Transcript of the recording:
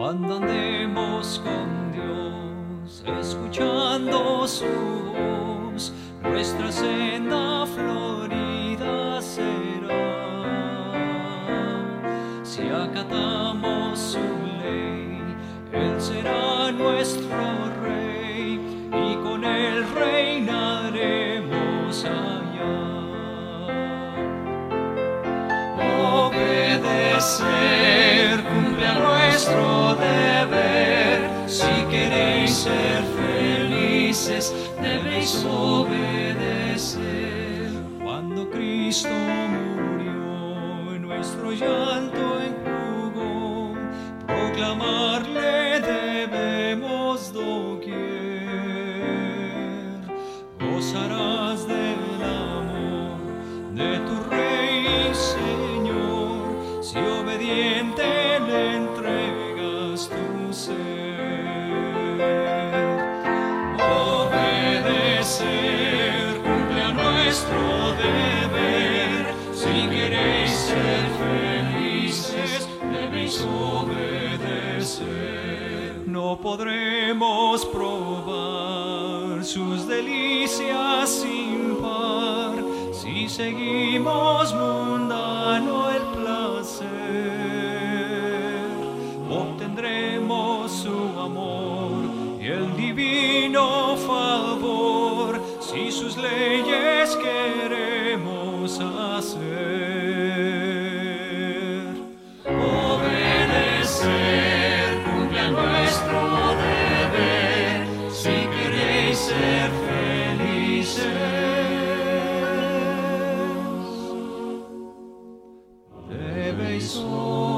solos con Dios, escuchando su voz, nuestra senda florida será. Si acatamos su ley, Él será nuestro rey y con Él reinaremos allá. Debéis obedecer. Cuando Cristo murió, nuestro llanto enjugó. Proclamarle debemos doquier. Gozarás del amor de tu Rey Señor, si obediente No podremos probar sus delicias sin par si seguimos mundano el placer. Obtendremos su amor y el divino favor si sus leyes queremos hacer. Felices. Debéis